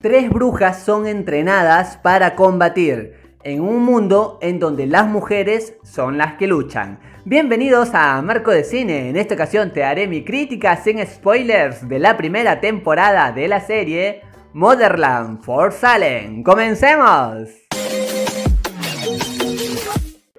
Tres brujas son entrenadas para combatir en un mundo en donde las mujeres son las que luchan. Bienvenidos a Marco de Cine. En esta ocasión te haré mi crítica sin spoilers de la primera temporada de la serie Motherland for Salem. ¡Comencemos!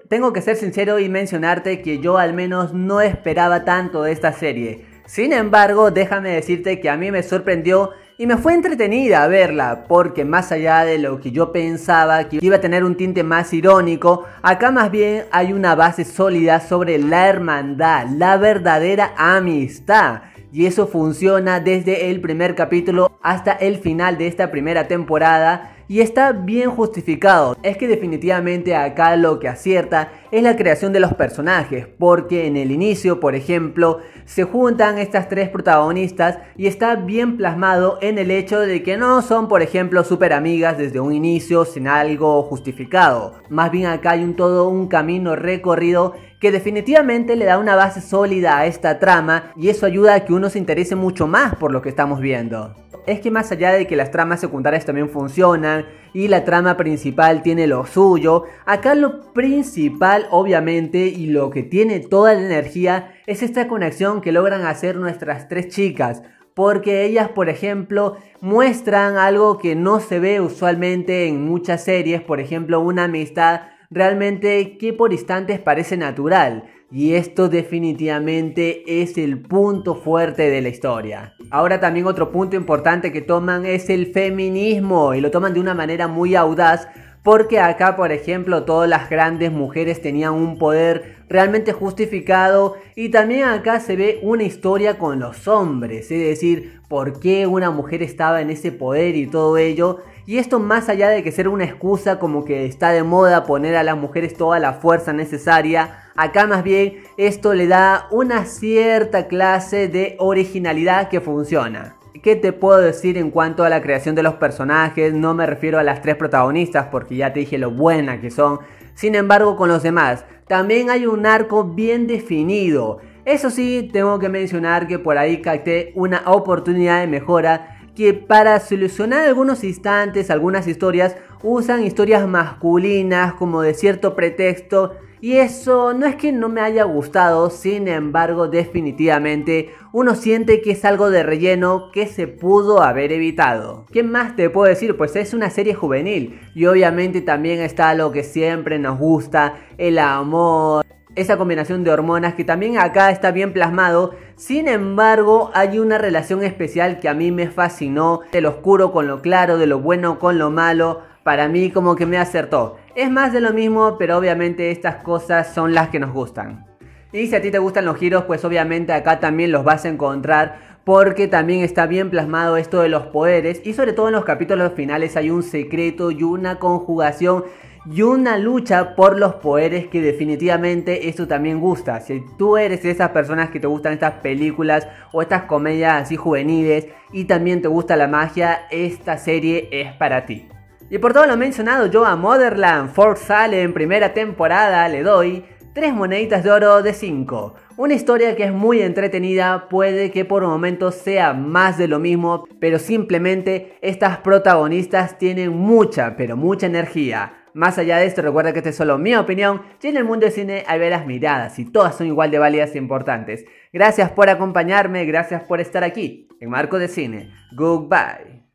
Tengo que ser sincero y mencionarte que yo al menos no esperaba tanto de esta serie. Sin embargo, déjame decirte que a mí me sorprendió y me fue entretenida verla, porque más allá de lo que yo pensaba que iba a tener un tinte más irónico, acá más bien hay una base sólida sobre la hermandad, la verdadera amistad. Y eso funciona desde el primer capítulo hasta el final de esta primera temporada y está bien justificado. Es que definitivamente acá lo que acierta es la creación de los personajes, porque en el inicio, por ejemplo, se juntan estas tres protagonistas y está bien plasmado en el hecho de que no son, por ejemplo, super amigas desde un inicio sin algo justificado. Más bien acá hay un todo un camino recorrido que definitivamente le da una base sólida a esta trama y eso ayuda a que uno se interese mucho más por lo que estamos viendo es que más allá de que las tramas secundarias también funcionan y la trama principal tiene lo suyo, acá lo principal obviamente y lo que tiene toda la energía es esta conexión que logran hacer nuestras tres chicas. Porque ellas, por ejemplo, muestran algo que no se ve usualmente en muchas series, por ejemplo, una amistad realmente que por instantes parece natural. Y esto definitivamente es el punto fuerte de la historia. Ahora también otro punto importante que toman es el feminismo y lo toman de una manera muy audaz porque acá, por ejemplo, todas las grandes mujeres tenían un poder realmente justificado y también acá se ve una historia con los hombres, es decir, por qué una mujer estaba en ese poder y todo ello. Y esto más allá de que ser una excusa como que está de moda poner a las mujeres toda la fuerza necesaria, acá más bien esto le da una cierta clase de originalidad que funciona. ¿Qué te puedo decir en cuanto a la creación de los personajes? No me refiero a las tres protagonistas porque ya te dije lo buena que son. Sin embargo, con los demás, también hay un arco bien definido. Eso sí, tengo que mencionar que por ahí capté una oportunidad de mejora que para solucionar algunos instantes, algunas historias, usan historias masculinas como de cierto pretexto. Y eso no es que no me haya gustado, sin embargo definitivamente uno siente que es algo de relleno que se pudo haber evitado. ¿Qué más te puedo decir? Pues es una serie juvenil y obviamente también está lo que siempre nos gusta, el amor, esa combinación de hormonas que también acá está bien plasmado. Sin embargo, hay una relación especial que a mí me fascinó, de lo oscuro con lo claro, de lo bueno con lo malo. Para mí como que me acertó. Es más de lo mismo, pero obviamente estas cosas son las que nos gustan. Y si a ti te gustan los giros, pues obviamente acá también los vas a encontrar porque también está bien plasmado esto de los poderes y sobre todo en los capítulos finales hay un secreto y una conjugación y una lucha por los poderes que definitivamente esto también gusta. Si tú eres de esas personas que te gustan estas películas o estas comedias así juveniles y también te gusta la magia, esta serie es para ti. Y por todo lo mencionado, yo a Motherland Fort Salem primera temporada le doy 3 moneditas de oro de 5. Una historia que es muy entretenida, puede que por momentos sea más de lo mismo, pero simplemente estas protagonistas tienen mucha, pero mucha energía. Más allá de esto, recuerda que esta es solo mi opinión y en el mundo del cine hay varias miradas y todas son igual de válidas e importantes. Gracias por acompañarme, gracias por estar aquí en Marco de Cine. Goodbye.